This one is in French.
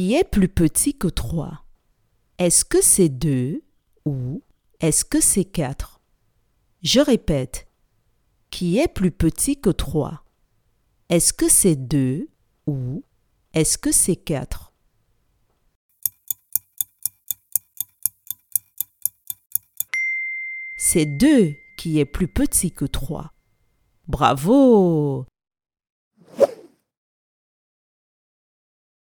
Qui est plus petit que 3 Est-ce que c'est 2 ou est-ce que c'est 4 Je répète. Qui est plus petit que 3 Est-ce que c'est 2 ou est-ce que c'est 4 C'est 2 qui est plus petit que 3. Bravo